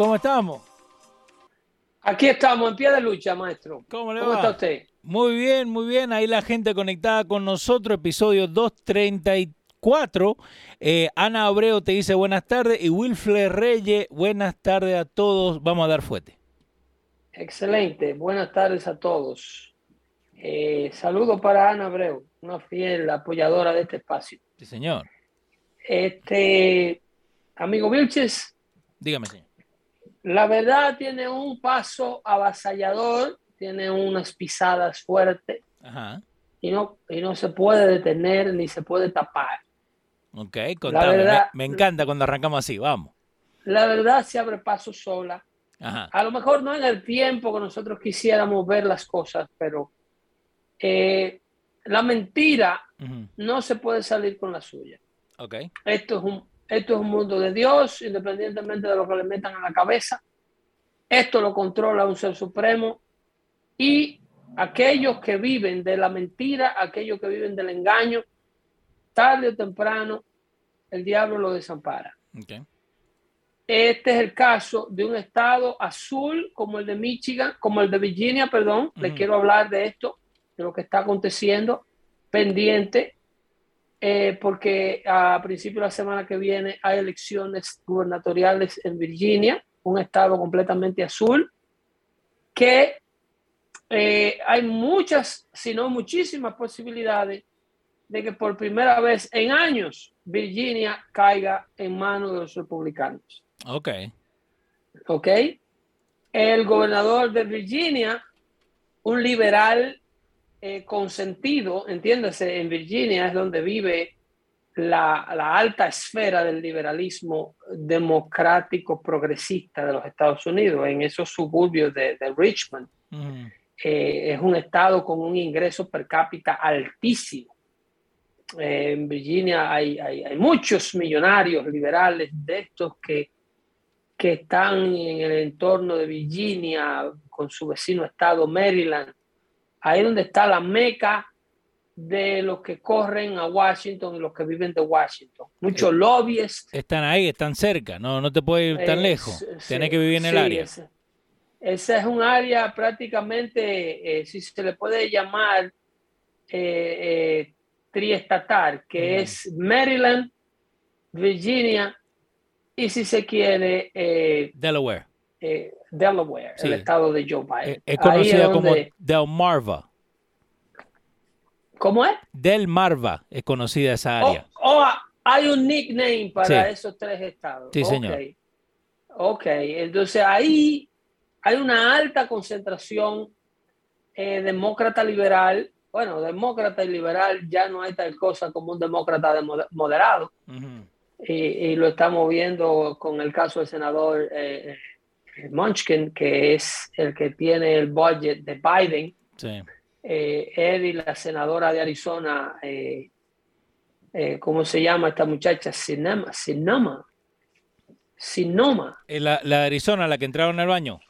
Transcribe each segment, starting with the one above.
¿Cómo estamos? Aquí estamos, en pie de lucha, maestro. ¿Cómo le ¿Cómo va? está usted? Muy bien, muy bien. Ahí la gente conectada con nosotros, episodio 234. Eh, Ana Abreu te dice buenas tardes y Wilfred Reyes, buenas tardes a todos. Vamos a dar fuerte. Excelente. Buenas tardes a todos. Eh, saludo para Ana Abreu, una fiel apoyadora de este espacio. Sí, señor. Este, amigo Vilches, Dígame, señor. La verdad tiene un paso avasallador, tiene unas pisadas fuertes Ajá. y no, y no se puede detener ni se puede tapar. Ok, contame. verdad- me, me encanta cuando arrancamos así. Vamos. La verdad se abre paso sola. Ajá. A lo mejor no en el tiempo que nosotros quisiéramos ver las cosas, pero eh, la mentira no se puede salir con la suya. Ok. Esto es un, esto es un mundo de Dios, independientemente de lo que le metan a la cabeza. Esto lo controla un ser supremo y aquellos que viven de la mentira, aquellos que viven del engaño, tarde o temprano, el diablo lo desampara. Este es el caso de un estado azul como el de Michigan, como el de Virginia, perdón. Le Ujú. quiero hablar de esto, de lo que está aconteciendo, pendiente, eh, porque a principio de la semana que viene hay elecciones gubernatoriales en Virginia, un estado completamente azul, que eh, hay muchas, si no muchísimas posibilidades de que por primera vez en años Virginia caiga en manos de los republicanos. Ok. ¿Ok? El gobernador de Virginia, un liberal eh, consentido, entiéndase, en Virginia es donde vive la, la alta esfera del liberalismo democrático progresista de los Estados Unidos, en esos suburbios de, de Richmond. Ujú. Eh, es un estado con un ingreso per cápita altísimo. Eh, en Virginia hay, hay- hay muchos millonarios liberales de estos que, que están en el entorno de Virginia con su vecino estado Maryland. Ahí donde está la meca de los que corren a Washington y los que viven de Washington. Muchos Eh, lobbies Están ahí, están cerca. No, no te puedes ir tan lejos. s- Tienes sí, que vivir en el sí, área. Ese, ese es un área prácticamente, eh, si se le puede llamar, eh, eh, triestatal, que Mm. es Maryland, Virginia y si se quiere, eh, Delaware. Eh, Delaware, Sí. el estado de Joe Biden. Eh, Es conocida como donde- Delmarva. ¿Cómo es? Delmarva es conocida esa Oh, área. oh, hay un nickname para Sí. esos tres estados. Sí, señor. Ok. Entonces ahí hay una alta concentración eh, demócrata liberal. Bueno, demócrata y liberal ya no hay tal cosa como un demócrata de moder- moderado. Y, y lo estamos viendo con el caso del senador eh, Munchkin, que es el que tiene el budget de Biden. Sí. Eh, él y la senadora de Arizona, eh, eh, ¿cómo se llama esta muchacha? Sinema, Sinoma. Sinoma. Eh, La, la de Arizona, la que entraron al baño.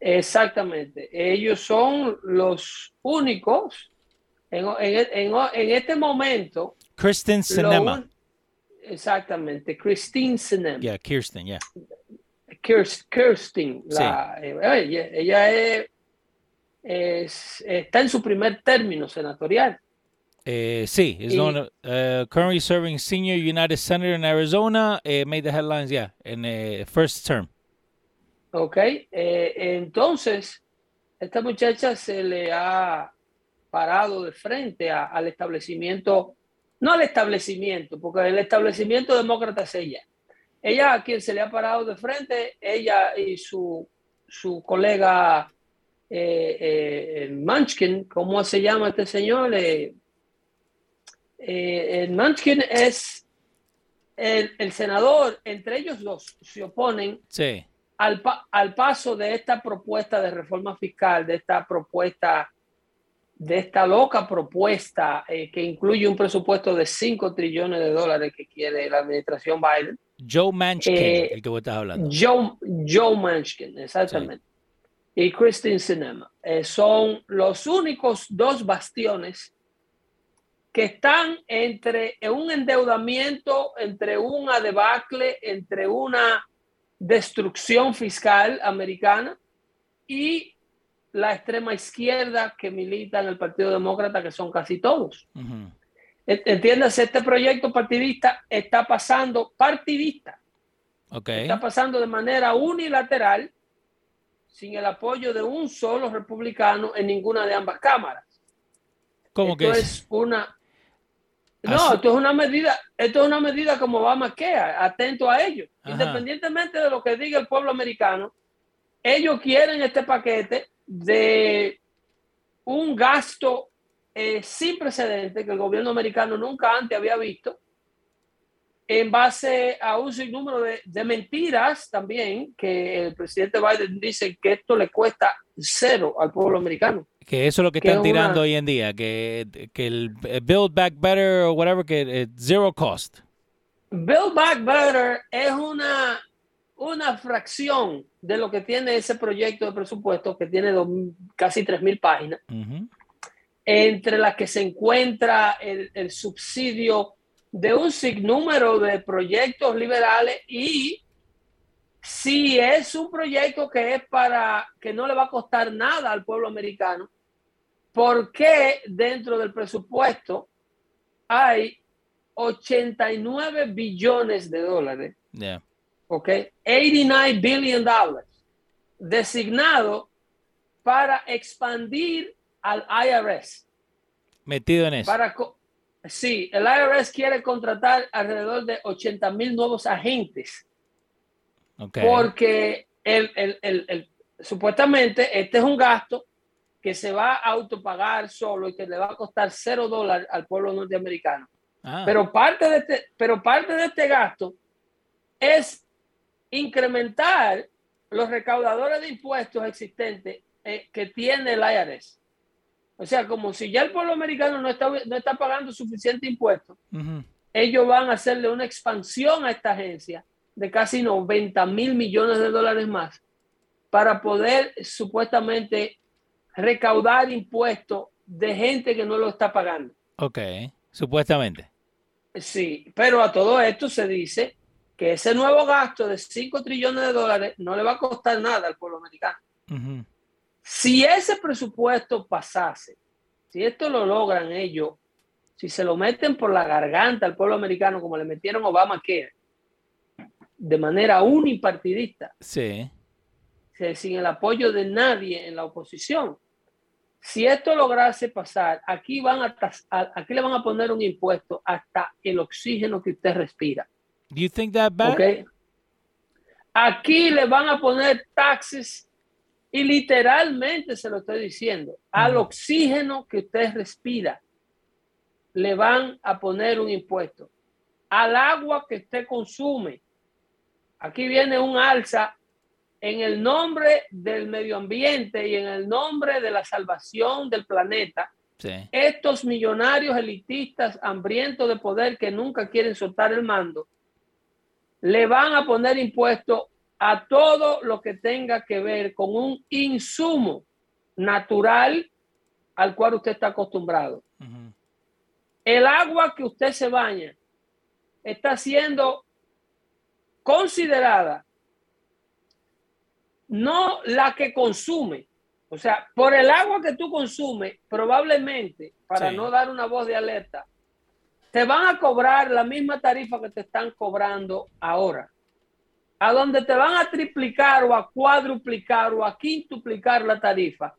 Exactamente. Ellos son los únicos en, en- en- en este momento. Kristen Sinema. un- exactamente. Christine Sinema. Yeah, Kirsten, yeah. Kirst- Kirsten. la- eh, ella, ella es- es- está en su primer término senatorial. Eh, sí, is known, uh, currently serving senior United Senator in Arizona. eh, made the headlines, yeah, in uh, first term. ¿Ok? Eh, entonces, esta muchacha se le ha parado de frente a- al establecimiento, no al establecimiento, porque el establecimiento demócrata es ella. Ella a quien se le ha parado de frente, ella y su, su colega eh, eh, Munchkin, ¿cómo se llama este señor? Eh, eh, el Munchkin es el, el senador, entre ellos dos se oponen Sí. al, pa- al paso de esta propuesta de reforma fiscal, de esta propuesta, de esta loca propuesta eh, que incluye un presupuesto de 5 trillones de dólares que quiere la administración Biden. Joe Manchin, Eh, el que vos estás hablando. Joe, Joe Manchin, exactamente. Y Christine Sinema. Eh, son los únicos dos bastiones que están entre un endeudamiento, entre una debacle, entre una destrucción fiscal americana y la extrema izquierda que milita en el Partido Demócrata, que son casi todos. En- Entiéndase, este proyecto partidista está pasando partidista Ok. está pasando de manera unilateral, sin el apoyo de un solo republicano en ninguna de ambas cámaras. ¿Cómo esto que es, es? una no, Así- esto es una medida, esto es una medida como Obamacare, atento a ello. Ajá. Independientemente de lo que diga el pueblo americano, ellos quieren este paquete de un gasto eh, sin precedente que el gobierno americano nunca antes había visto, en base a un sinnúmero de, de mentiras también, que el presidente Biden dice que esto le cuesta cero al pueblo americano. Que eso es lo que que están es una- tirando hoy en día, que, que el eh, Build Back Better o whatever, que eh, zero cost. Build Back Better es una, una fracción de lo que tiene ese proyecto de presupuesto que tiene dos- casi 3.000 páginas, Ujú. Entre las que se encuentra el, el subsidio de un sinnúmero de proyectos liberales y si es un proyecto que es para que no le va a costar nada al pueblo americano, ¿por qué dentro del presupuesto hay 89 billones de dólares? Yeah. ¿ok? 89 billion dollars designado para expandir al IRS. Metido en eso. Para sí, el IRS quiere contratar alrededor de 80 mil nuevos agentes Ok. porque el, el- el- el- supuestamente este es un gasto que se va a autopagar solo y que le va a costar cero dólares al pueblo norteamericano. Ah, Pero parte de este, pero parte de este gasto es incrementar los recaudadores de impuestos existentes eh, que tiene el IRS. O sea, como si ya el pueblo americano no está, no está pagando suficiente impuestos, ujú. ellos van a hacerle una expansión a esta agencia de casi 90 mil millones de dólares más para poder supuestamente recaudar impuestos de gente que no lo está pagando. Ok. Supuestamente. Sí, pero a todo esto se dice que ese nuevo gasto de 5 trillones de dólares no le va a costar nada al pueblo americano. Ujú. Si ese presupuesto pasase, si esto lo logran ellos, si se lo meten por la garganta al pueblo americano como le metieron Obamacare, de manera unipartidista, Sí. sin el apoyo de nadie en la oposición, si esto lograse pasar, aquí, van a, aquí le van a poner un impuesto hasta el oxígeno que usted respira. Do you think that bad? ¿ok? Aquí le van a poner taxes y literalmente se lo estoy diciendo, al oxígeno que usted respira le van a poner un impuesto. Al agua que usted consume. Aquí viene un alza en el nombre del medio ambiente y en el nombre de la salvación del planeta. Sí. Estos millonarios elitistas hambrientos de poder que nunca quieren soltar el mando, le van a poner impuesto a todo lo que tenga que ver con un insumo natural al cual usted está acostumbrado. El agua que usted se baña está siendo considerada no la que consume, O sea, por el agua que tú consumes, probablemente, para Sí. no dar una voz de alerta, te van a cobrar la misma tarifa que te están cobrando ahora. A donde te van a triplicar o a cuadruplicar o a quintuplicar la tarifa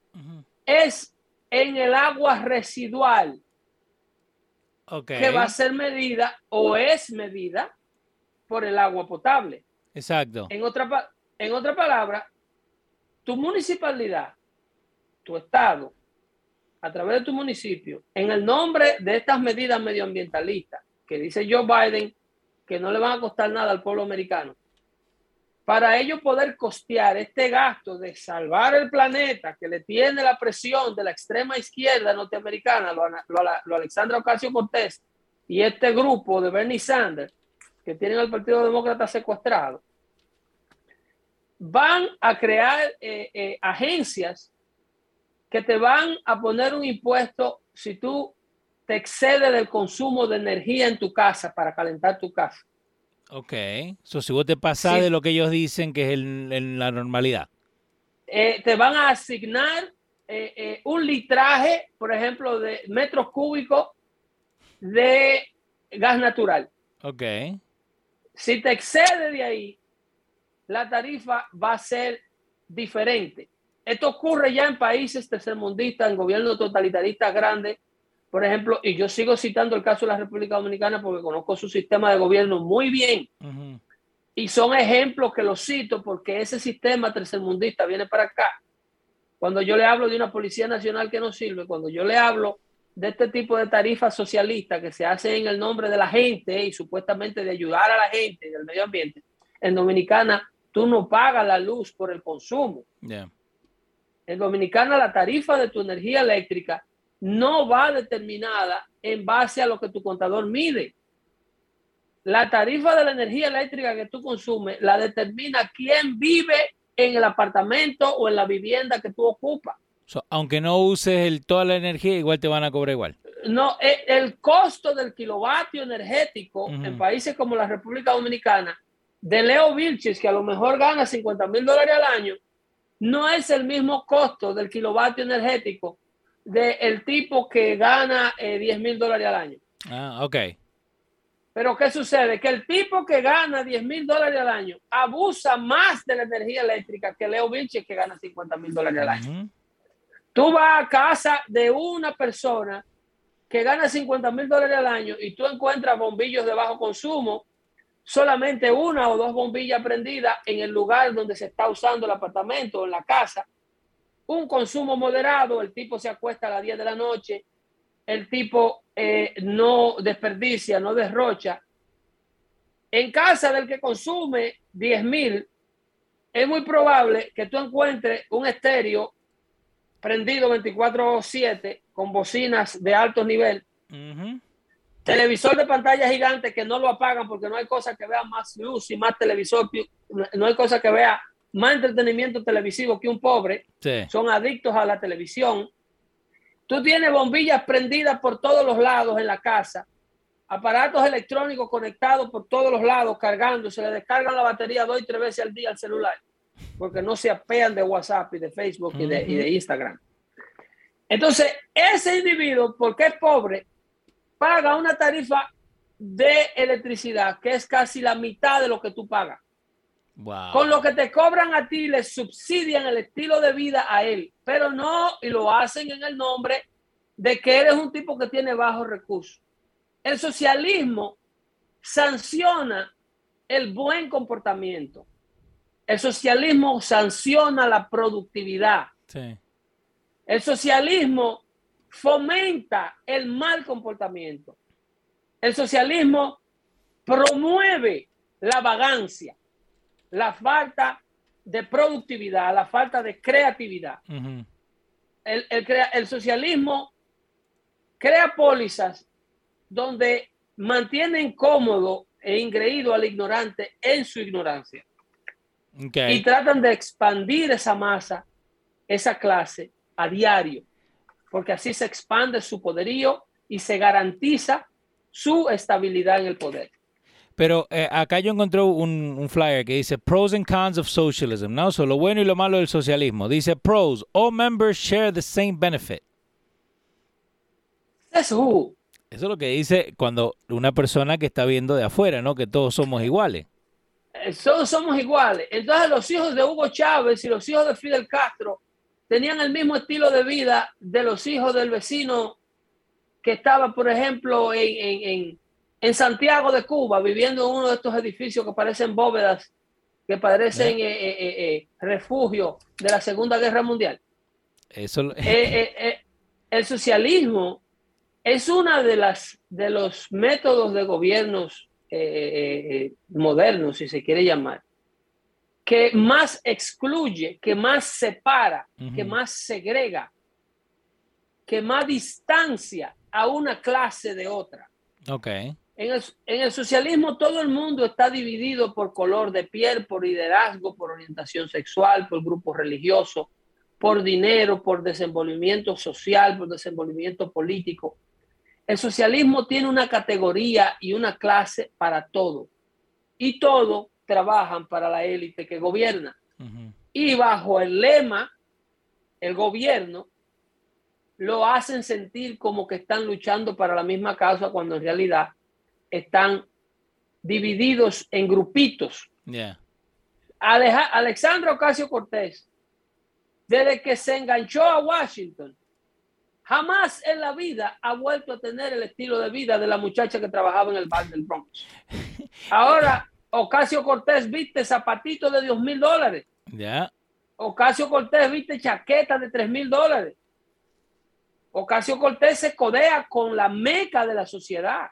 es en el agua residual que va a ser medida o es medida por el agua potable. Exacto. En otra, en otra palabra, tu municipalidad, tu estado, a través de tu municipio, en el nombre de estas medidas medioambientalistas que dice Joe Biden que no le van a costar nada al pueblo americano, para ellos poder costear este gasto de salvar el planeta que le tiene la presión de la extrema izquierda norteamericana, lo, lo, lo Alexandra Ocasio Cortés y este grupo de Bernie Sanders, que tienen al Partido Demócrata secuestrado, van a crear eh, eh, agencias que te van a poner un impuesto si tú te excedes del consumo de energía en tu casa para calentar tu casa. Ok. So, si vos te pasás Sí. de lo que ellos dicen que es el- el- la normalidad. Eh, te van a asignar eh, eh, un litraje, por ejemplo, de metros cúbicos de gas natural. Ok. Si te excede de ahí, la tarifa va a ser diferente. Esto ocurre ya en países tercermundistas, en gobiernos totalitaristas grandes, por ejemplo, y yo sigo citando el caso de la República Dominicana porque conozco su sistema de gobierno muy bien y son ejemplos que los cito porque ese sistema tercermundista viene para acá. Cuando yo le hablo de una policía nacional que no sirve, cuando yo le hablo de este tipo de tarifas socialistas que se hacen en el nombre de la gente y supuestamente de ayudar a la gente y del medio ambiente, en Dominicana tú no pagas la luz por el consumo. En Dominicana la tarifa de tu energía eléctrica no va determinada en base a lo que tu contador mide. La tarifa de la energía eléctrica que tú consumes la determina quién vive en el apartamento o en la vivienda que tú ocupas. So, aunque no uses el, toda la energía, igual te van a cobrar igual. No, e- el costo del kilovatio energético en países como la República Dominicana, de Leo Vilches, que a lo mejor gana 50 mil dólares al año, no es el mismo costo del kilovatio energético del tipo que gana eh, 10 mil dólares al año. Ah, ok. Pero ¿qué sucede? Que el tipo que gana 10 mil dólares al año abusa más de la energía eléctrica que Leo Vilches, que gana 50 mil dólares al año. Tú vas a casa de una persona que gana 50 mil dólares al año y tú encuentras bombillos de bajo consumo, solamente una o dos bombillas prendidas en el lugar donde se está usando el apartamento o en la casa. Un consumo moderado, el tipo se acuesta a las 10 de la noche, el tipo eh, no desperdicia, no derrocha. En casa del que consume 10 mil, es muy probable que tú encuentres un estéreo prendido 24/7 con bocinas de alto nivel, televisor de pantalla gigante que no lo apagan porque no hay cosa que vea más luz y más televisor, no hay cosa que vea más entretenimiento televisivo que un pobre, Sí. son adictos a la televisión. Tú tienes bombillas prendidas por todos los lados en la casa, aparatos electrónicos conectados por todos los lados cargando, se le descargan la batería dos y tres veces al día al celular, porque no se apean de WhatsApp y de Facebook y de, y de Instagram. Entonces, ese individuo, porque es pobre, paga una tarifa de electricidad que es casi la mitad de lo que tú pagas. Wow. Con lo que te cobran a ti, le subsidian el estilo de vida a él, pero no, y lo hacen en el nombre de que eres un tipo que tiene bajos recursos. El socialismo sanciona el buen comportamiento. El socialismo sanciona la productividad. Sí. El socialismo fomenta el mal comportamiento. El socialismo promueve la vagancia, la falta de productividad, la falta de creatividad. El, el crea- el socialismo crea pólizas donde mantienen cómodo e ingreído al ignorante en su ignorancia Ok. y tratan de expandir esa masa, esa clase a diario, porque así se expande su poderío y se garantiza su estabilidad en el poder. Pero eh, acá yo encontré un, un, flyer que dice Pros and Cons of Socialism, ¿no? So, lo bueno y lo malo del socialismo. Dice Pros, all members share the same benefit. Eso. Eso es lo que dice cuando una persona que está viendo de afuera, ¿no? Que todos somos iguales. Eh, todos somos iguales. Entonces los hijos de Hugo Chávez y los hijos de Fidel Castro tenían el mismo estilo de vida de los hijos del vecino que estaba, por ejemplo, en, en, Santiago de Cuba, viviendo en uno de estos edificios que parecen bóvedas, que parecen eh, eh, eh, refugio de la Segunda Guerra Mundial. Eso... el socialismo es uno de, las, de los métodos de gobiernos modernos, si se quiere llamar, que más excluye, que más separa, que más segrega, que más distancia a una clase de otra. Ok. En el, en el, socialismo todo el mundo está dividido por color de piel, por liderazgo, por orientación sexual, por grupo religioso, por dinero, por desenvolvimiento social, por desenvolvimiento político. El socialismo tiene una categoría y una clase para todo. Y todo trabajan para la élite que gobierna. Y bajo el lema, el gobierno lo hacen sentir como que están luchando para la misma causa cuando en realidad están divididos en grupitos. Alexandra Ocasio Cortés, desde que se enganchó a Washington, jamás en la vida ha vuelto a tener el estilo de vida de la muchacha que trabajaba en el bar del Bronx. Ahora Ocasio Cortés viste zapatitos de 2 mil dólares. Ya. Ocasio Cortés viste chaquetas de 3 mil dólares. Ocasio Cortés se codea con la meca de la sociedad.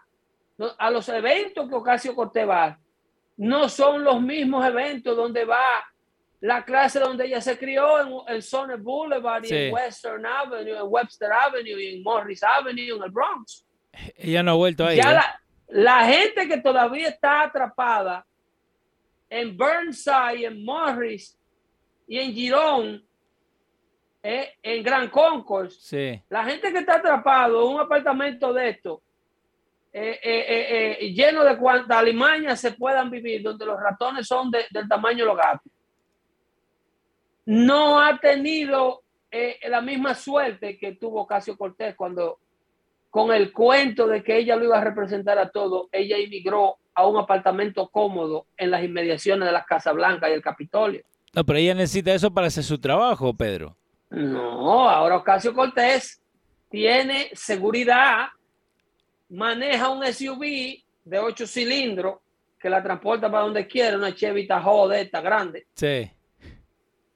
A los eventos que Ocasio Cortés va, no son los mismos eventos donde va la clase donde ella se crió en el Sonnet Boulevard y en Western Avenue, en Webster Avenue y en Morris Avenue en el Bronx. Ella no ha vuelto ahí. Ya la, la gente que todavía está atrapada en Burnside, en Morris y en Girón, eh, en Gran Concourse, la gente que está atrapado en un apartamento de esto, eh, eh, lleno de cuantas alimañas se puedan vivir, donde los ratones son del tamaño de los gatos, no ha tenido la misma suerte que tuvo Casio Cortés cuando con el cuento de que ella lo iba a representar a todo, ella emigró a un apartamento cómodo en las inmediaciones de la Casa Blanca y el Capitolio. No, pero ella necesita eso para hacer su trabajo, Pedro. No, ahora Ocasio Cortés tiene seguridad, maneja un SUV de ocho cilindros que la transporta para donde quiera, una Chevy Tahoe de esta grande. Sí.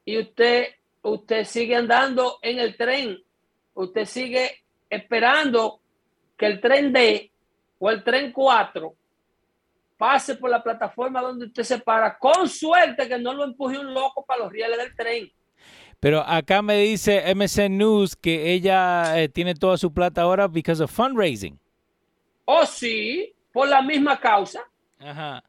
Y usted, usted sigue andando en el tren, usted sigue esperando que el tren D o el tren 4 pase por la plataforma donde usted se para, con suerte que no lo empuje un loco para los rieles del tren. Pero acá me dice MSN News que ella eh, tiene toda su plata ahora because of fundraising. Oh, sí, por la misma causa. Ajá.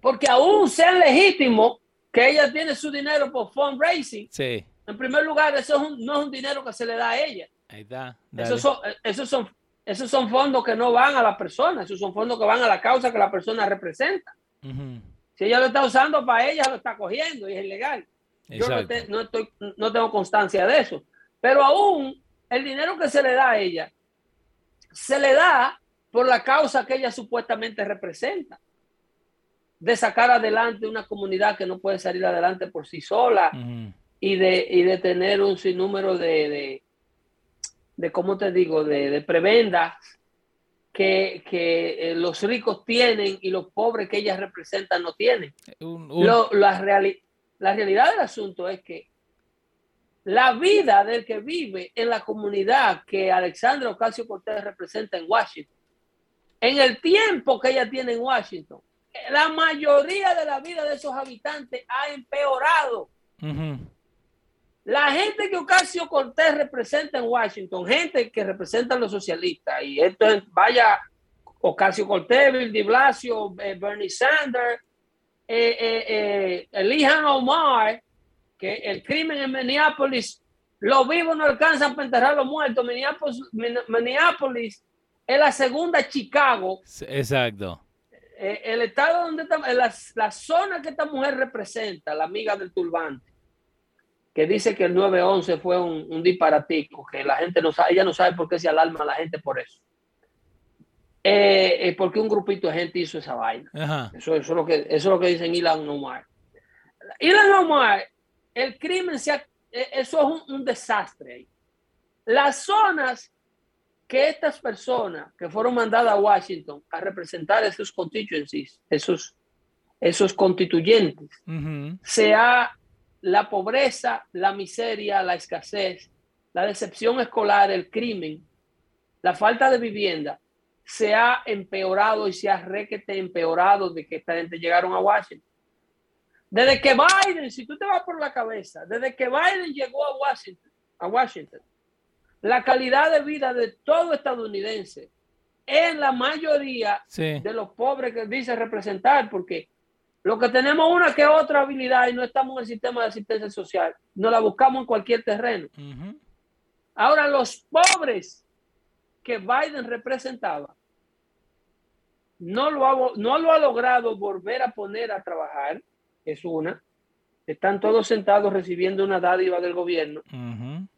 Porque aún sea legítimo que ella tiene su dinero por fundraising. Sí. En primer lugar, eso no es un dinero que se le da a ella. Ahí está. Esos son, esos son esos son fondos que no van a la persona, esos son fondos que van a la causa que la persona representa. Si ella lo está usando para ella, lo está cogiendo y es ilegal. Yo no, estoy, no tengo constancia de eso. Pero aún el dinero que se le da a ella, se le da por la causa que ella supuestamente representa. De sacar adelante una comunidad que no puede salir adelante por sí sola y, de, y de tener un sinnúmero de, de cómo te digo, de, prebendas que, eh, los ricos tienen y los pobres que ellas representan no tienen. la, la realidad del asunto es que la vida del que vive en la comunidad que Alexandra Ocasio Cortés representa en Washington, en el tiempo que ella tiene en Washington, la mayoría de la vida de esos habitantes ha empeorado. La gente que Ocasio Cortés representa en Washington, gente que representa a los socialistas, y esto es, vaya, Ocasio Cortés, Bill de Blasio, eh, Bernie Sanders, eh, eh, eh Omar, que el crimen en Minneapolis, los vivos no alcanzan para enterrar a los muertos. Minneapolis, Minneapolis es la segunda Chicago. Exacto. eh, el estado donde está, la, la, zona que esta mujer representa, la amiga del turbante, que dice que el 9-11 fue un, un, disparatico, que la gente no sabe, ella no sabe por qué se alarma la gente por eso. Eh, porque un grupito de gente hizo esa vaina. Eso, eso, es lo que, eso es lo que dicen Ilan Omar. Ilan Omar, el crimen, se e, eso es un, un desastre. Las zonas que estas personas que fueron mandadas a Washington a representar esos constituencies, esos, esos constituyentes, sea la pobreza, la miseria, la escasez, la decepción escolar, el crimen, la falta de vivienda, se ha empeorado y se ha requete empeorado de que esta gente llegaron a Washington. Desde que Biden, si tú te vas por la cabeza, desde que Biden llegó a Washington, a Washington, la calidad de vida de todo estadounidense en la mayoría de los pobres que dice representar, porque lo que tenemos una que otra habilidad y no estamos en el sistema de asistencia social, no la buscamos en cualquier terreno. Ahora, los pobres que Biden representaba, no lo, ha, no lo ha logrado volver a poner a trabajar, es una. Están todos sentados recibiendo una dádiva del gobierno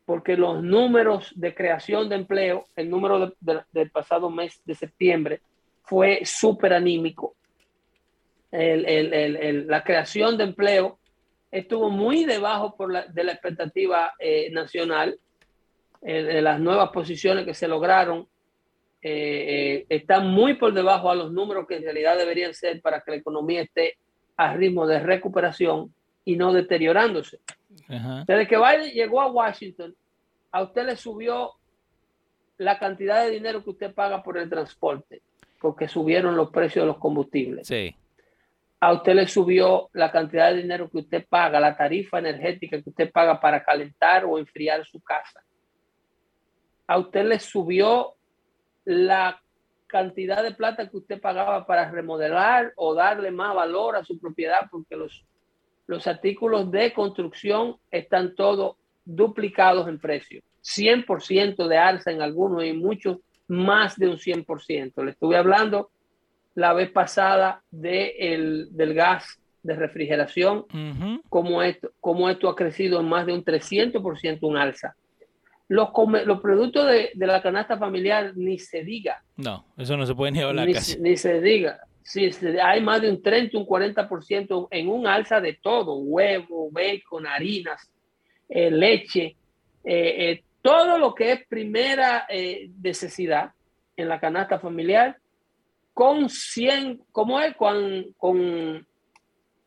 porque los números de creación de empleo, el número del pasado mes de septiembre fue súper anímico. la creación de empleo estuvo muy debajo por la, de la expectativa eh, nacional. de las nuevas posiciones que se lograron eh, eh, están muy por debajo a los números que en realidad deberían ser para que la economía esté a ritmo de recuperación y no deteriorándose. Desde que Biden llegó a Washington, a usted le subió la cantidad de dinero que usted paga por el transporte, porque subieron los precios de los combustibles. Sí. A usted le subió la cantidad de dinero que usted paga, la tarifa energética que usted paga para calentar o enfriar su casa. A usted le subió la cantidad de plata que usted pagaba para remodelar o darle más valor a su propiedad, porque los los artículos de construcción están todos duplicados en precio. 100% de alza en algunos y muchos más de un 100%. Le estuve hablando la vez pasada de el, del gas de refrigeración, como, esto, como esto ha crecido en más de un 300% un alza. Los, los productos de, de, la canasta familiar ni se diga. No, eso no se puede ni hablar ni, casi. Ni se diga sí, hay más de un 30, un 40% en un alza de todo, huevo, bacon, harinas, eh, leche, eh, eh, todo lo que es primera necesidad en la canasta familiar, con 100, como es, con, con,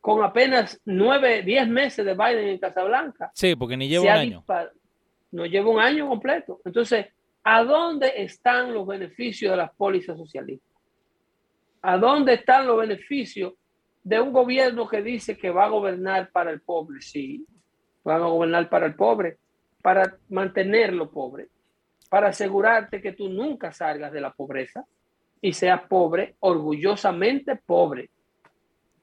con apenas 9, 10 meses de Biden en Casablanca. Sí, porque ni lleva un año. No lleva un año completo. Entonces, ¿a dónde están los beneficios de las pólizas socialistas? ¿A dónde están los beneficios de un gobierno que dice que va a gobernar para el pobre? Sí, va a gobernar para el pobre, para mantenerlo pobre, para asegurarte que tú nunca salgas de la pobreza y seas pobre, orgullosamente pobre.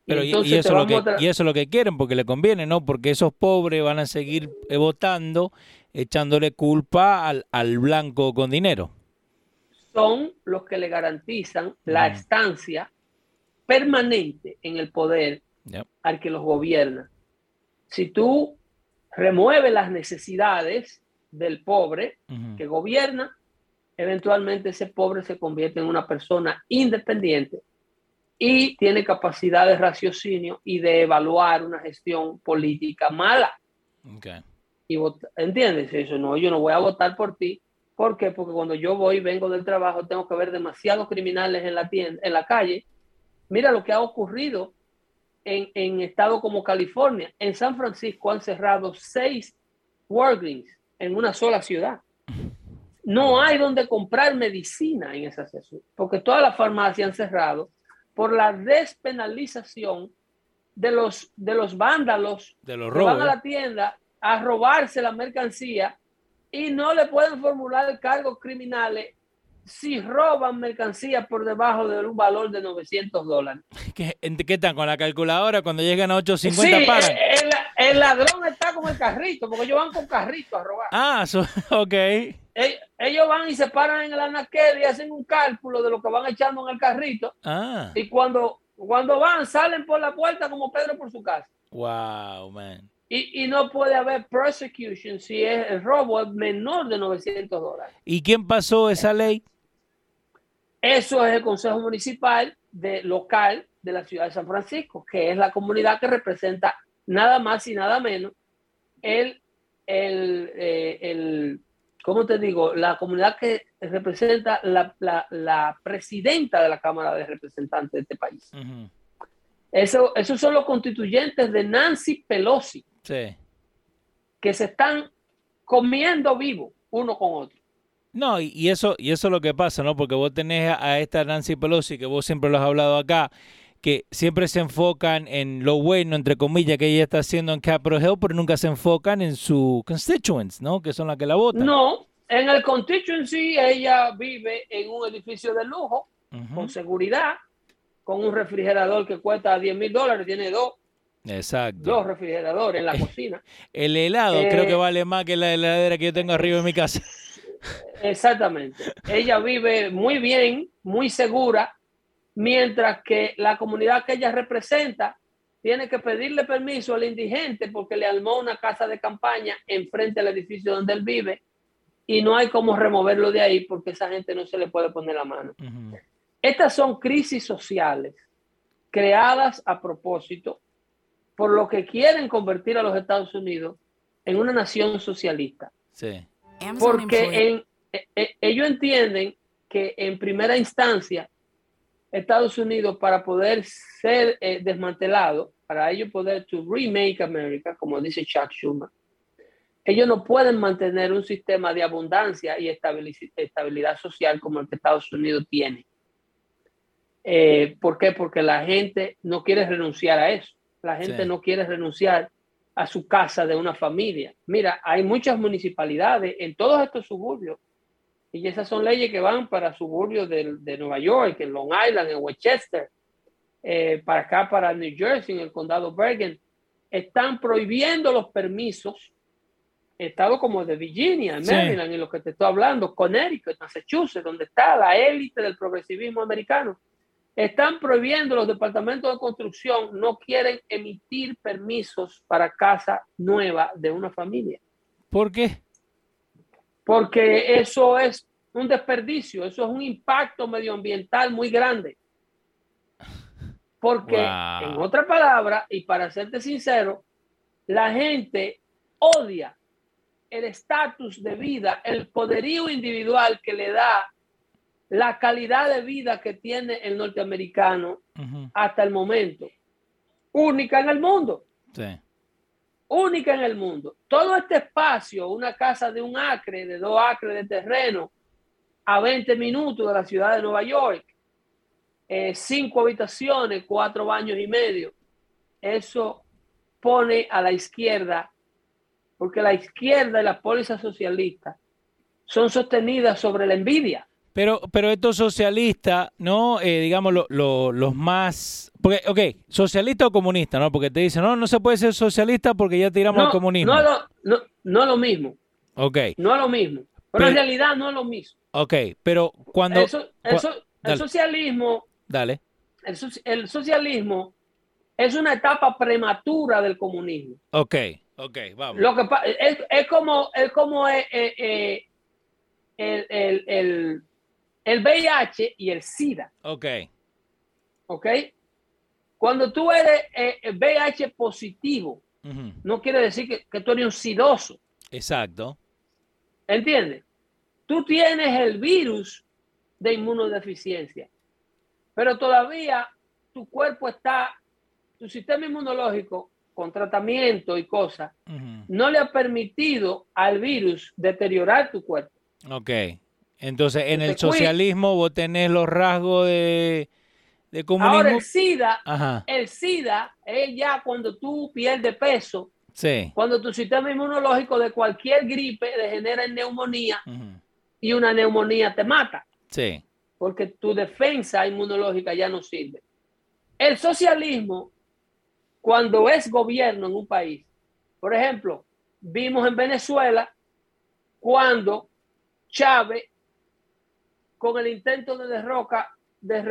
Pero y, eso lo que, y, eso es lo que quieren, porque le conviene, ¿no? Porque esos pobres van a seguir votando, echándole culpa al, al blanco con dinero. Son los que le garantizan la estancia permanente en el poder al que los gobierna. Si tú remueves las necesidades del pobre que gobierna, eventualmente ese pobre se convierte en una persona independiente y tiene capacidad de raciocinio y de evaluar una gestión política mala. Y ¿Entiendes eso? No, yo no voy a votar por ti ¿Por qué? Porque cuando yo voy, vengo del trabajo, tengo que ver demasiados criminales en la tienda, en la calle. Mira lo que ha ocurrido en, en estados como California. En San Francisco han cerrado seis Walgreens en una sola ciudad. No hay donde comprar medicina en esa ciudad, porque todas las farmacias han cerrado por la despenalización de los, de los vándalos de los que van a la tienda a robarse la mercancía y no le pueden formular cargos criminales si roban mercancía por debajo de un valor de 900 dólares. ¿Qué, ¿Qué están con la calculadora? Cuando llegan a 850 paran. El, el, ladrón está con el carrito, porque ellos van con carrito a robar. Ah, ok. ellos van y se paran en el anaquel y hacen un cálculo de lo que van echando en el carrito. Ah. Y cuando, cuando van, salen por la puerta como Pedro por su casa. Wow, man. Y, y no puede haber prosecution si es el robo es menor de 900 dólares. ¿Y quién pasó esa ley? Eso es el Consejo Municipal de local de la ciudad de San Francisco, que es la comunidad que representa nada más y nada menos el, el, eh, el ¿cómo te digo? La comunidad que representa la, la, la, presidenta de la Cámara de Representantes de este país. Eso, esos son los constituyentes de Nancy Pelosi, sí. que se están comiendo vivo uno con otro. No, y, eso, y eso es lo que pasa, ¿no? Porque vos tenés a esta Nancy Pelosi, que vos siempre lo has hablado acá, que siempre se enfocan en lo bueno, entre comillas, que ella está haciendo en Capitol Hill, pero nunca se enfocan en su constituents, ¿no? Que son las que la votan. No, en el constituency ella vive en un edificio de lujo, con seguridad, con un refrigerador que cuesta 10 mil dólares, tiene dos. Exacto. Dos refrigeradores en la cocina. El helado creo que vale más que la heladera que yo tengo arriba en mi casa. Exactamente. Ella vive muy bien, muy segura, mientras que la comunidad que ella representa tiene que pedirle permiso al indigente porque le armó una casa de campaña enfrente al edificio donde él vive y no hay cómo removerlo de ahí porque esa gente no se le puede poner la mano. Estas son crisis sociales creadas a propósito por lo que quieren convertir a los Estados Unidos en una nación socialista. Sí. Porque en, e, e, ellos entienden que en primera instancia Estados Unidos para poder ser eh, desmantelado, para ellos poder to remake America, como dice Chuck Schumer, ellos no pueden mantener un sistema de abundancia y estabilidad social como el que Estados Unidos tiene. Eh, ¿Por qué? Porque la gente no quiere renunciar a eso. La gente no quiere renunciar a su casa de una familia. Mira, hay muchas municipalidades en todos estos suburbios y esas son leyes que van para suburbios de, de Nueva York, en Long Island, en Westchester, eh, para acá, para New Jersey, en el condado Bergen. Están prohibiendo los permisos, estados como de Virginia, en Maryland, en lo que te estoy hablando, Connecticut, Massachusetts, donde está la élite del progresivismo americano están prohibiendo los departamentos de construcción, no quieren emitir permisos para casa nueva de una familia. ¿Por qué? Porque eso es un desperdicio, eso es un impacto medioambiental muy grande. Porque, en otra palabra, y para serte sincero, la gente odia el estatus de vida, el poderío individual que le da la calidad de vida que tiene el norteamericano hasta el momento. Única en el mundo. Única en el mundo. Todo este espacio, una casa de un acre, de dos acres de terreno, a 20 minutos de la ciudad de Nueva York, eh, cinco habitaciones, cuatro baños y medio. Eso pone a la izquierda, porque la izquierda y la póliza socialista son sostenidas sobre la envidia. Pero, pero estos socialistas, ¿no? Eh, digamos, los más... Porque, ok, socialista o comunista, ¿no? Porque te dicen, no, no se puede ser socialista porque ya tiramos al comunismo. No, lo, no, no lo mismo. Ok. No es lo mismo. Pero, en realidad no es lo mismo. Ok, pero cuando... el socialismo... Dale. El, socialismo es una etapa prematura del comunismo. Ok, ok, vamos. Lo que es, es como, es como eh, eh, el, el, el VIH y el SIDA. Ok. Ok. Cuando tú eres VIH eh, positivo, no quiere decir que, tú eres un sidoso. Exacto. ¿Entiendes? Tú tienes el virus de inmunodeficiencia, pero todavía tu cuerpo está, tu sistema inmunológico con tratamiento y cosas, no le ha permitido al virus deteriorar tu cuerpo. Ok. Entonces, en el socialismo vos tenés los rasgos de, de comunismo. Ahora, el SIDA, el SIDA es ya cuando tú pierdes peso, sí. cuando tu sistema inmunológico de cualquier gripe degenera en neumonía y una neumonía te mata. Sí. Porque tu defensa inmunológica ya no sirve. El socialismo, cuando es gobierno en un país, por ejemplo, vimos en Venezuela cuando Chávez con el intento de derroca de,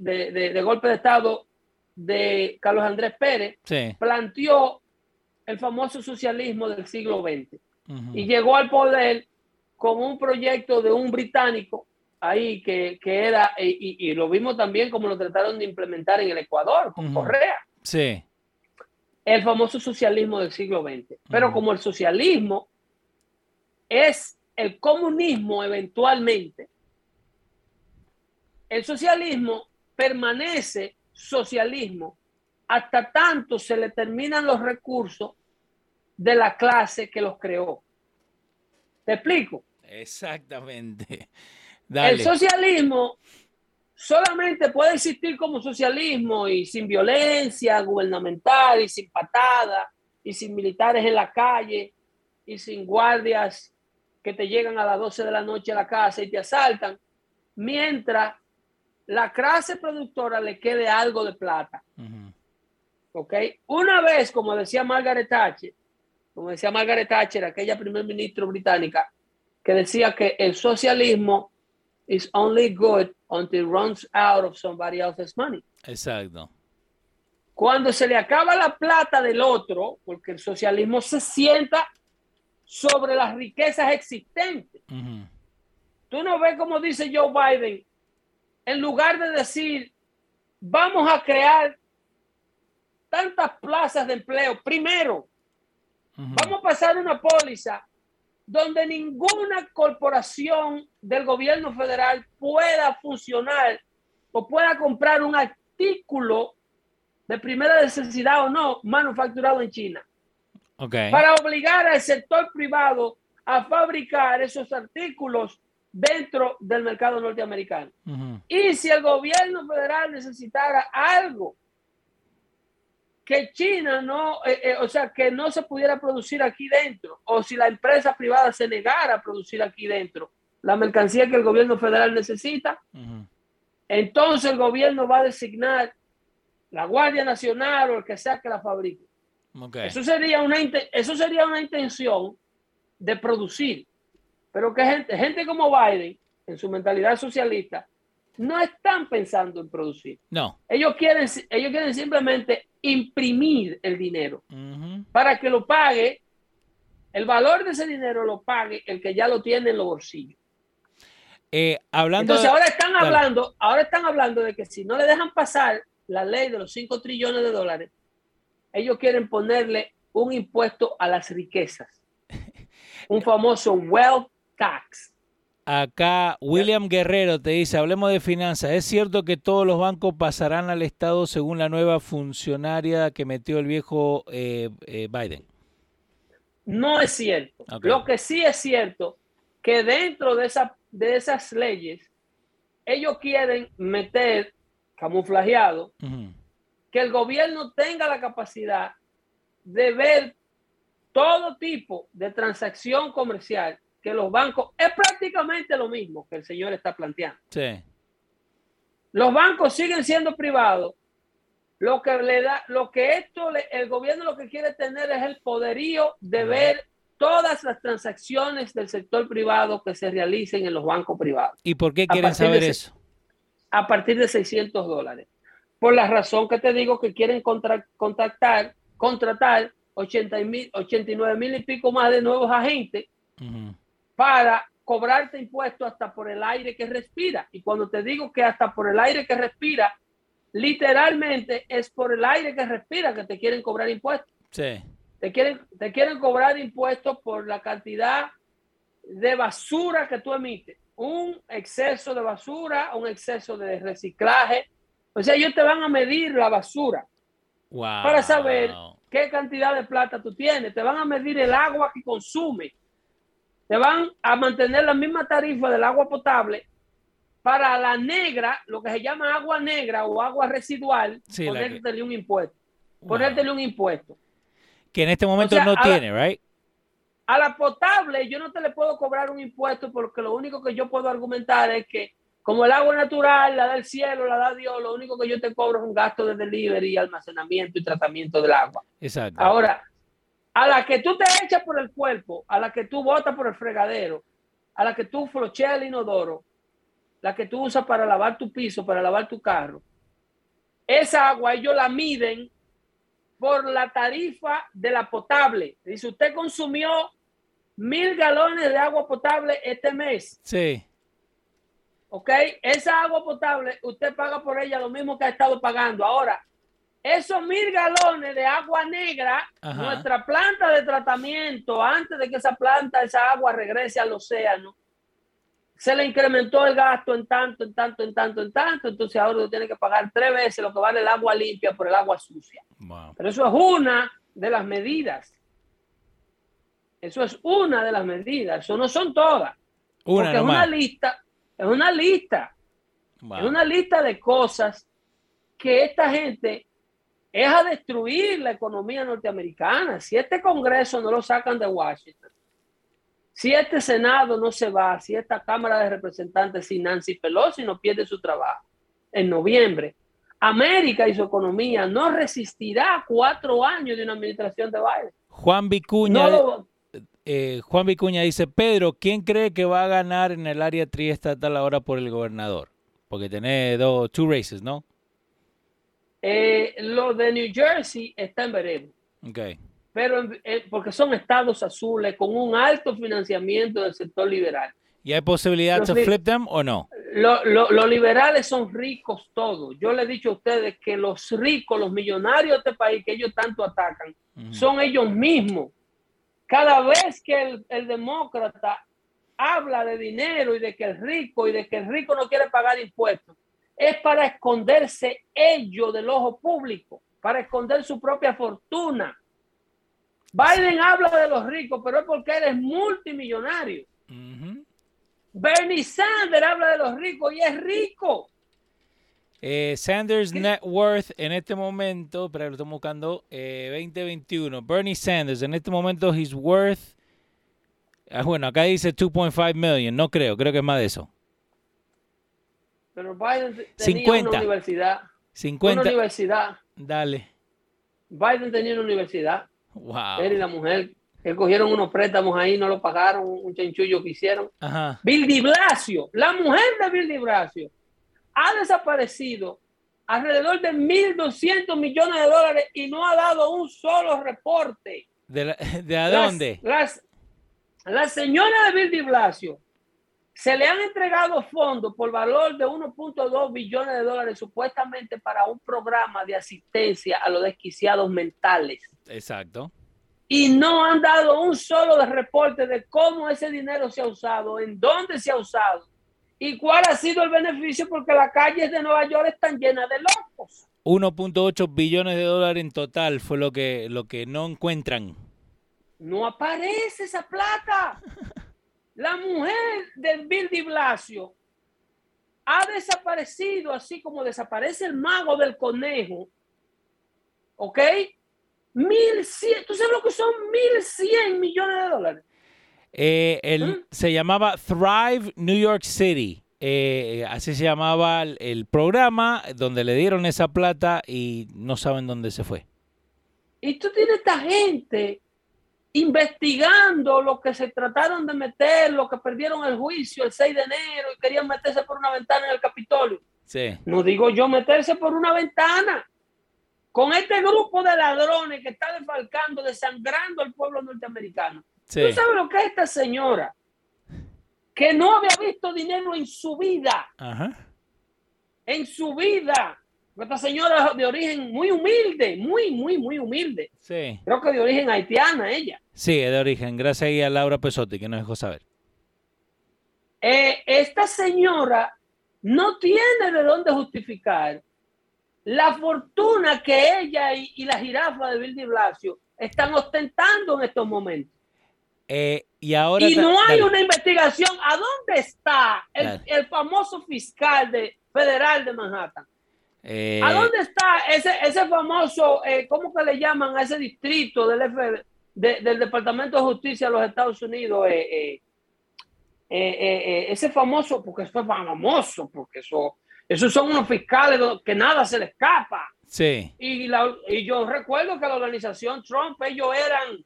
de, golpe de Estado de Carlos Andrés Pérez, planteó el famoso socialismo del siglo XX y llegó al poder con un proyecto de un británico ahí que, era, y, lo vimos también como lo trataron de implementar en el Ecuador, con Correa. Sí. El famoso socialismo del siglo XX. Pero como el socialismo es el comunismo eventualmente, el socialismo permanece socialismo hasta tanto se le terminan los recursos de la clase que los creó. ¿Te explico? Exactamente. El socialismo solamente puede existir como socialismo y sin violencia gubernamental y sin patada y sin militares en la calle y sin guardias que te llegan a las 12 de la noche a la casa y te asaltan, mientras la clase productora le quede algo de plata. ¿Ok? Una vez, como decía Margaret Thatcher, como decía Margaret Thatcher, aquella primer ministro británica, que decía que el socialismo is only good until it runs out of somebody else's money. Exacto. Cuando se le acaba la plata del otro, porque el socialismo se sienta sobre las riquezas existentes. Tú no ves como dice Joe Biden, en lugar de decir, vamos a crear tantas plazas de empleo, primero, vamos a pasar una póliza donde ninguna corporación del gobierno federal pueda funcionar o pueda comprar un artículo de primera necesidad o no manufacturado en China. Para obligar al sector privado a fabricar esos artículos dentro del mercado norteamericano. Y si el gobierno federal necesitara algo que China no, eh, eh, o sea, que no se pudiera producir aquí dentro, o si la empresa privada se negara a producir aquí dentro la mercancía que el gobierno federal necesita, entonces el gobierno va a designar la Guardia Nacional o el que sea que la fabrique. Eso, sería una, eso sería una intención de producir. Pero que gente, gente como Biden, en su mentalidad socialista, no están pensando en producir. No. Ellos quieren, ellos quieren simplemente imprimir el dinero para que lo pague, el valor de ese dinero lo pague el que ya lo tiene en los bolsillos. Eh, hablando Entonces ahora están hablando, ahora están hablando de que si no le dejan pasar la ley de los 5 trillones de dólares, ellos quieren ponerle un impuesto a las riquezas, un famoso wealth tax. Acá William Guerrero te dice, hablemos de finanzas. ¿Es cierto que todos los bancos pasarán al Estado según la nueva funcionaria que metió el viejo eh, eh, Biden? No es cierto. Lo que sí es cierto, que dentro de, esa, de esas leyes, ellos quieren meter camuflajeado que el gobierno tenga la capacidad de ver todo tipo de transacción comercial que los bancos es prácticamente lo mismo que el señor está planteando. Sí. Los bancos siguen siendo privados. Lo que le da, lo que esto, el gobierno lo que quiere tener es el poderío de ver todas las transacciones del sector privado que se realicen en los bancos privados. ¿Y por qué quieren saber eso? A partir de 600 dólares por la razón que te digo que quieren contactar, contratar 80 mil, 89 mil y pico más de nuevos agentes para cobrarte impuestos hasta por el aire que respira. Y cuando te digo que hasta por el aire que respira, literalmente es por el aire que respira que te quieren cobrar impuestos. Sí. Te quieren, te quieren cobrar impuestos por la cantidad de basura que tú emites. Un exceso de basura, un exceso de reciclaje, o sea, ellos te van a medir la basura para saber qué cantidad de plata tú tienes. Te van a medir el agua que consume. Te van a mantener la misma tarifa del agua potable para la negra, lo que se llama agua negra o agua residual, sí, un impuesto. Ponértele un impuesto. Que en este momento no tiene, ¿right? A la potable yo no te le puedo cobrar un impuesto porque lo único que yo puedo argumentar es que como el agua natural, la da el cielo, la da Dios, lo único que yo te cobro es un gasto de delivery, almacenamiento y tratamiento del agua. Exacto. Ahora, a la que tú te echas por el cuerpo, a la que tú botas por el fregadero, a la que tú flocheas el inodoro, la que tú usas para lavar tu piso, para lavar tu carro, esa agua ellos la miden por la tarifa de la potable. Dice, usted consumió mil galones de agua potable este mes. Sí. ¿Ok? Esa agua potable, usted paga por ella lo mismo que ha estado pagando. Ahora, esos mil galones de agua negra, nuestra planta de tratamiento, antes de que esa planta, esa agua regrese al océano, se le incrementó el gasto en tanto, en tanto, en tanto, en tanto, entonces ahora tiene que pagar tres veces lo que vale el agua limpia por el agua sucia. Pero eso es una de las medidas. Eso es una de las medidas, eso no son todas. porque es una lista, es una lista, es una lista de cosas que esta gente es a destruir la economía norteamericana. Si este Congreso no lo sacan de Washington, si este Senado no se va, si esta Cámara de Representantes, si Nancy Pelosi no pierde su trabajo en noviembre, América y su economía no resistirá cuatro años de una administración de Biden. Juan Vicuña, eh, Juan Vicuña dice, Pedro, ¿quién cree que va a ganar en el área triestatal ahora por el gobernador? Porque tiene dos, two races, ¿no? Eh, lo de New Jersey está en veremos. Okay pero eh, porque son estados azules con un alto financiamiento del sector liberal. ¿Y hay posibilidad de flip them o no? los liberales son ricos todos. Yo le he dicho a ustedes que los ricos, los millonarios de este país que ellos tanto atacan, son ellos mismos. Cada vez que el, el, demócrata habla de dinero y de que el rico y de que el rico no quiere pagar impuestos, es para esconderse ellos del ojo público, para esconder su propia fortuna. Biden habla de los ricos, pero es porque él es multimillonario. Bernie Sanders habla de los ricos y es rico. Eh, Sanders net worth en este momento, pero lo estamos buscando, 2021. Eh, Bernie Sanders, en este momento, his worth. Ah, bueno, acá dice 2.5 million. No creo, creo que es más de eso. Pero Biden tenía 50. una universidad. 50. Una universidad. Dale. Biden tenía una universidad. Él y la mujer, que cogieron unos préstamos ahí, no lo pagaron, un chanchullo que hicieron. Bill Di Blasio, la mujer de Bill Di Blasio, ha desaparecido alrededor de 1.200 millones de dólares y no ha dado un solo reporte. ¿De, de a dónde? Las, la señora de Bill Di Blasio se le han entregado fondos por valor de 1.2 billones de dólares supuestamente para un programa de asistencia a los desquiciados mentales. Exacto. Y no han dado un solo de reporte de cómo ese dinero se ha usado, en dónde se ha usado y cuál ha sido el beneficio porque las calles de Nueva York están llenas de locos. 1.8 billones de dólares en total fue lo que, lo que no encuentran. No aparece esa plata. La mujer del Bill de Blasio ha desaparecido, así como desaparece el mago del conejo. ¿Ok? Mil cien, ¿tú sabes lo que son mil cien millones de dólares? Eh, ¿Mm? Se llamaba Thrive New York City. Eh, así se llamaba el, programa donde le dieron esa plata y no saben dónde se fue. Y tú tienes esta gente investigando lo que se trataron de meter, lo que perdieron el juicio el 6 de enero y querían meterse por una ventana en el Capitolio. Sí. No digo yo meterse por una ventana. Con este grupo de ladrones que está desfalcando, desangrando al pueblo norteamericano. ¿Tú sabes lo que es esta señora? Que no había visto dinero en su vida. Ajá. En su vida. Esta señora es de origen muy humilde, muy, muy, muy humilde. Sí. Creo que de origen haitiana ella. Sí, es de origen. Gracias a Laura Pesotti que nos dejó saber. Eh, esta señora no tiene de dónde justificar la fortuna que ella y, la jirafa de Bill Blasio están ostentando en estos momentos. Eh, y ahora y no hay una investigación. ¿A dónde está el, famoso fiscal de, federal de Manhattan? Eh, ¿A dónde está ese, ese famoso, eh, cómo que le llaman a ese distrito del, del Departamento de Justicia de los Estados Unidos? Eh, ese famoso, porque eso es famoso, porque eso, esos son unos fiscales que nada se les escapa. Sí. Y, y yo recuerdo que la organización Trump, ellos eran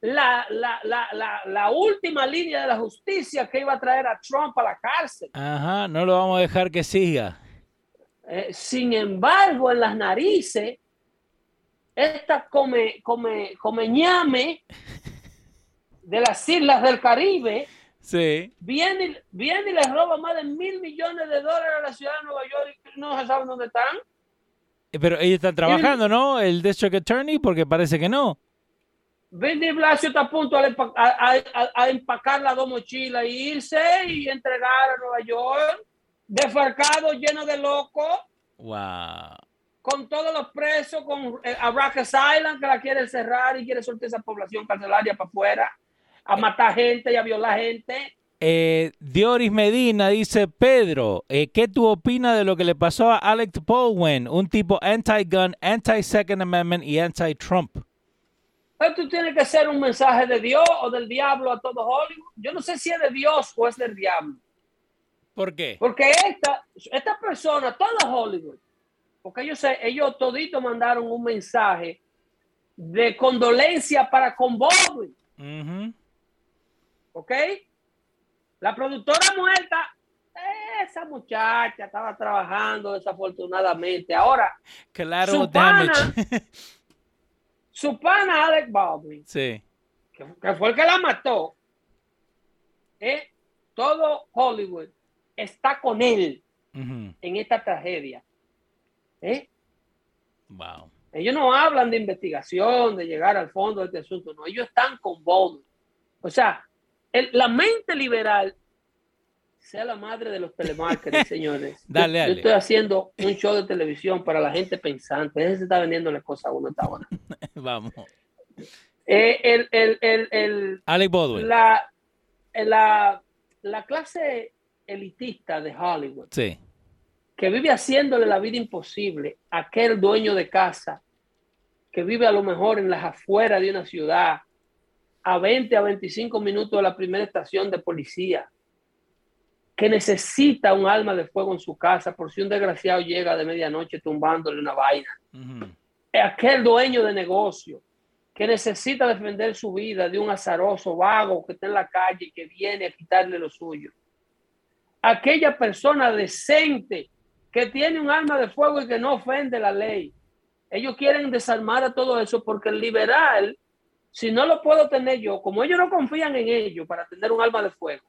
la, la, la, la, última línea de la justicia que iba a traer a Trump a la cárcel. Ajá, no lo vamos a dejar que siga. Eh, sin embargo, en las narices, esta come, come, come ñame de las islas del Caribe sí. viene, viene y le roba más de mil millones de dólares a la ciudad de Nueva York y no saben dónde están. Eh, pero ellos están trabajando, ¿no? El District Attorney, porque parece que no. Benny Blasio está a punto a, empacar las dos mochilas y irse y entregar a Nueva York, desfarcado, lleno de locos. Wow. Con todos los presos, con eh, a Rikers Island que la quiere cerrar y quiere soltar esa población carcelaria para afuera, a matar gente y a violar gente. Eh, Dioris Medina dice, Pedro, eh, ¿qué tú opinas de lo que le pasó a Alex Baldwin, un tipo anti-gun, anti-Second Amendment y anti-Trump? Esto tiene que ser un mensaje de Dios o del diablo a todo Hollywood. Yo no sé si es de Dios o es del diablo. ¿Por qué? Porque esta, esta persona, todo Hollywood, porque ellos, ellos toditos mandaron un mensaje de condolencia para con Baldwin. ¿Ok? La productora muerta, esa muchacha estaba trabajando desafortunadamente. Ahora, claro, su pana, su pana Alex Baldwin, sí. que, fue el que la mató, eh, todo Hollywood está con él en esta tragedia. ¿eh? Wow. Ellos no hablan de investigación, de llegar al fondo de este asunto, no, ellos están con Baldwin. O sea, la mente liberal sea la madre de los telemarketers, señores. dale, yo, estoy haciendo un show de televisión para la gente pensante. Ese se está vendiendo las cosas a uno está buena. Vamos. Eh, el, el, el, el, Alec Baldwin. La, la, la clase elitista de Hollywood. Sí. Que vive haciéndole la vida imposible a aquel dueño de casa que vive a lo mejor en las afueras de una ciudad, a 20 a 25 minutos de la primera estación de policía, que necesita un alma de fuego en su casa por si un desgraciado llega de medianoche tumbándole una vaina. Aquel dueño de negocio que necesita defender su vida de un azaroso vago que está en la calle y que viene a quitarle lo suyo. Aquella persona decente que tiene un alma de fuego y que no ofende la ley. Ellos quieren desarmar a todo eso porque el liberal si no lo puedo tener yo, como ellos no confían en ellos para tener un arma de fuego,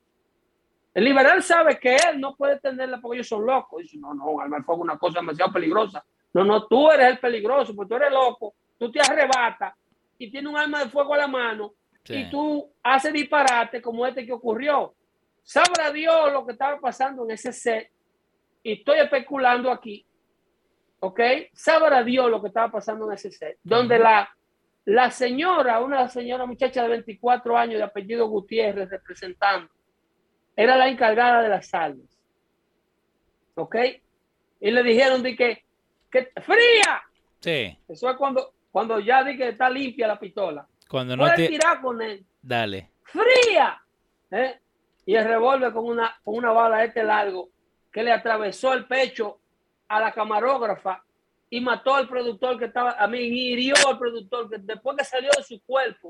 el liberal sabe que él no puede tenerla porque ellos son locos. Dice, no, no, un arma de fuego es una cosa demasiado peligrosa. No, no, tú eres el peligroso, porque tú eres loco, tú te arrebatas y tienes un arma de fuego a la mano y tú haces disparate como este que ocurrió. Sabrá Dios lo que estaba pasando en ese set y estoy especulando aquí, ¿ok? Sabrá Dios lo que estaba pasando en ese set, donde la la señora, una señora muchacha de 24 años de apellido Gutiérrez, representando, era la encargada de las almas. ¿Ok? Y le dijeron de que, que fría. Sí. Eso es cuando, cuando ya di que está limpia la pistola. Cuando no te... tirar con él. Dale. Fría. ¿Eh? Y el revólver con una, con una bala este largo que le atravesó el pecho a la camarógrafa y mató al productor que estaba, a mí, hirió al productor que después que salió de su cuerpo,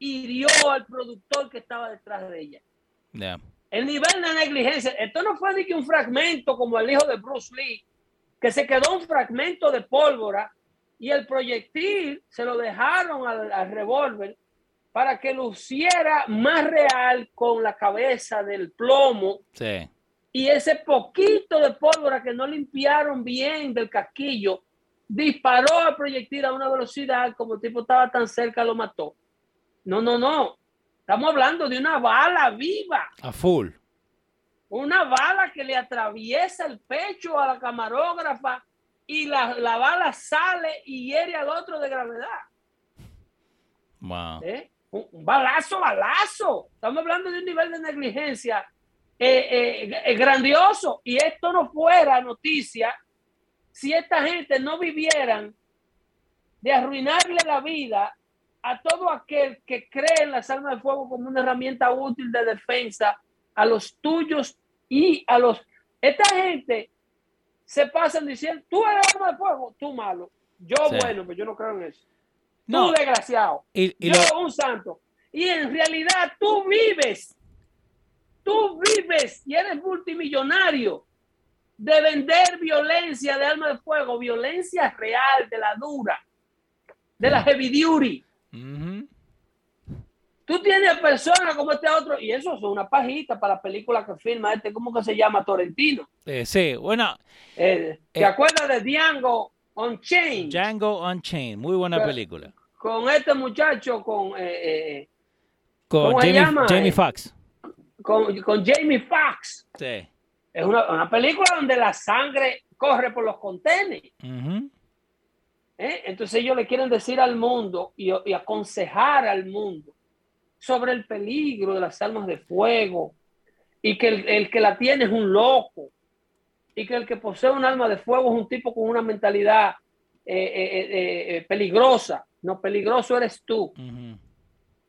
hirió al productor que estaba detrás de ella. El nivel de negligencia, esto no fue ni que un fragmento como el hijo de Bruce Lee, que se quedó un fragmento de pólvora y el proyectil se lo dejaron al, al revólver para que luciera más real con la cabeza del plomo. Sí y ese poquito de pólvora que no limpiaron bien del casquillo disparó al proyectil a una velocidad como el tipo estaba tan cerca lo mató. No, no, no. Estamos hablando de una bala viva. A full. Una bala que le atraviesa el pecho a la camarógrafa y la, bala sale y hiere al otro de gravedad. Wow. ¿Eh? Un balazo, balazo. Estamos hablando de un nivel de negligencia eh, eh, grandioso. Y esto no fuera noticia si esta gente no vivieran de arruinarle la vida a todo aquel que cree en las armas de fuego como una herramienta útil de defensa a los tuyos y a los... Esta gente se pasan diciendo, tú eres arma de fuego, tú malo. Yo bueno, pero yo no creo en eso. Tú desgraciado, yo un santo. Y en realidad tú vives, tú vives y eres multimillonario de vender violencia de arma de fuego, violencia real, de la dura, de la heavy duty. Tú tienes personas como este otro, y eso es una pajita para la película que filma este, ¿cómo que se llama? Torrentino. Eh, sí, bueno. Eh, ¿Te eh, acuerdas de Django Unchained? Django Unchained, muy buena película. Con este muchacho, con... con Jamie, Jamie Foxx. Con, con Jamie Foxx. Sí. Es una, película donde la sangre corre por los contenedores. Entonces ellos le quieren decir al mundo y, y aconsejar al mundo sobre el peligro de las armas de fuego y que el, que la tiene es un loco y que el que posee un arma de fuego es un tipo con una mentalidad eh, eh, eh, peligrosa. No, peligroso eres tú.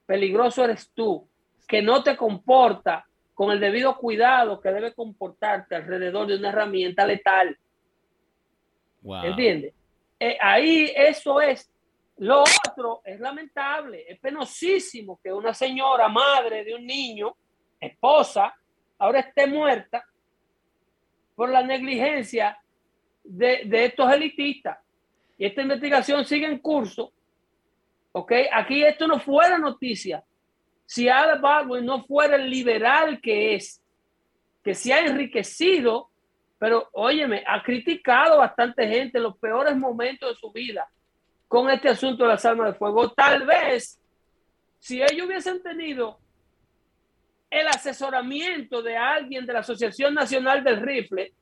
Peligroso eres tú, que no te comporta con el debido cuidado que debe comportarte alrededor de una herramienta letal. Wow. ¿Entiendes? ahí eso es lo otro es lamentable, es penosísimo que una señora, madre de un niño, esposa, ahora esté muerta por la negligencia de, estos elitistas. Y esta investigación sigue en curso. ¿Ok? Aquí esto no fuera noticia. Si Al Baldwin no fuera el liberal que es, que se ha enriquecido, pero óyeme, ha criticado bastante gente en los peores momentos de su vida con este asunto de las armas de fuego. Tal vez, si ellos hubiesen tenido el asesoramiento de alguien de la Asociación Nacional del Rifle,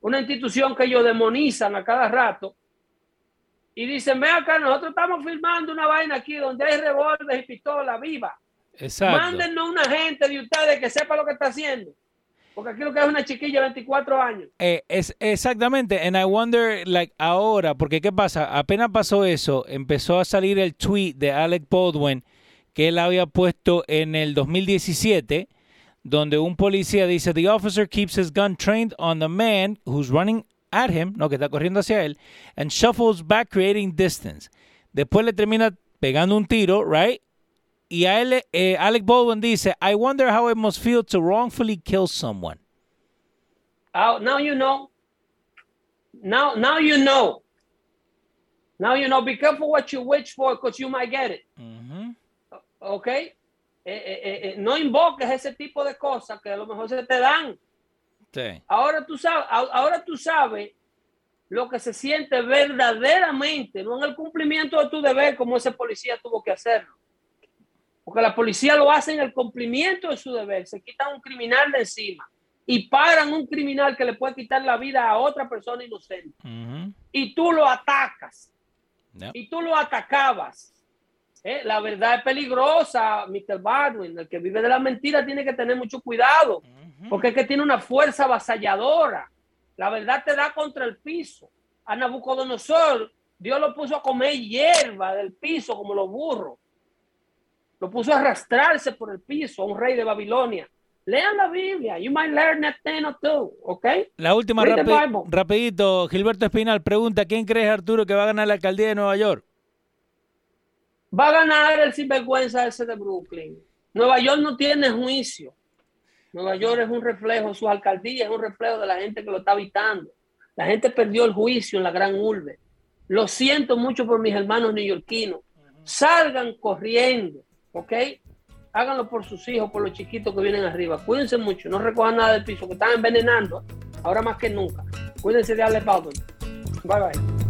una institución que ellos demonizan a cada rato, y dicen, ve acá, nosotros estamos filmando una vaina aquí donde hay revólveres y pistolas viva. Exacto. Mándennos una gente de ustedes que sepa lo que está haciendo. Porque aquí lo que es una chiquilla de 24 años. Eh, es exactamente, and I wonder, like, ahora, porque ¿qué pasa? Apenas pasó eso, empezó a salir el tweet de Alec Baldwin que él había puesto en el 2017, donde un policía dice, the officer keeps his gun trained on the man who's running at him, no, que está corriendo hacia él, and shuffles back creating distance. Después le termina pegando un tiro, right? Y a él, eh, Alec Baldwin dice, I wonder how it must feel to wrongfully kill someone. Oh, now you know. Now, now you know. Now you know. Be careful what you wish for, because you might get it. Ok. Eh, eh, eh, no invoques ese tipo de cosas que a lo mejor se te dan. Sí. Ahora tú sabes, ahora tú sabes lo que se siente verdaderamente, no en el cumplimiento de tu deber como ese policía tuvo que hacerlo. Porque la policía lo hace en el cumplimiento de su deber. Se quitan un criminal de encima y paran un criminal que le puede quitar la vida a otra persona inocente. Y tú lo atacas. Y tú lo atacabas. Eh, la verdad es peligrosa, Mr. Baldwin. El que vive de la mentira tiene que tener mucho cuidado. Porque es que tiene una fuerza avasalladora. La verdad te da contra el piso. A Nabucodonosor, Dios lo puso a comer hierba del piso como los burros. Lo puso a arrastrarse por el piso a un rey de Babilonia. Lean la Biblia. You might learn a thing or two, ¿ok? La última, rapidito. Gilberto Espinal pregunta, ¿quién crees, Arturo, que va a ganar la alcaldía de Nueva York? Va a ganar el sinvergüenza ese de Brooklyn. Nueva York no tiene juicio. Nueva York es un reflejo, su alcaldía es un reflejo de la gente que lo está habitando. La gente perdió el juicio en la gran urbe. Lo siento mucho por mis hermanos neoyorquinos. Salgan corriendo ¿ok? Háganlo por sus hijos, por los chiquitos que vienen arriba. Cuídense mucho, no recojan nada del piso, que están envenenando, ahora más que nunca. Cuídense de Ale Baldwin. Bye bye.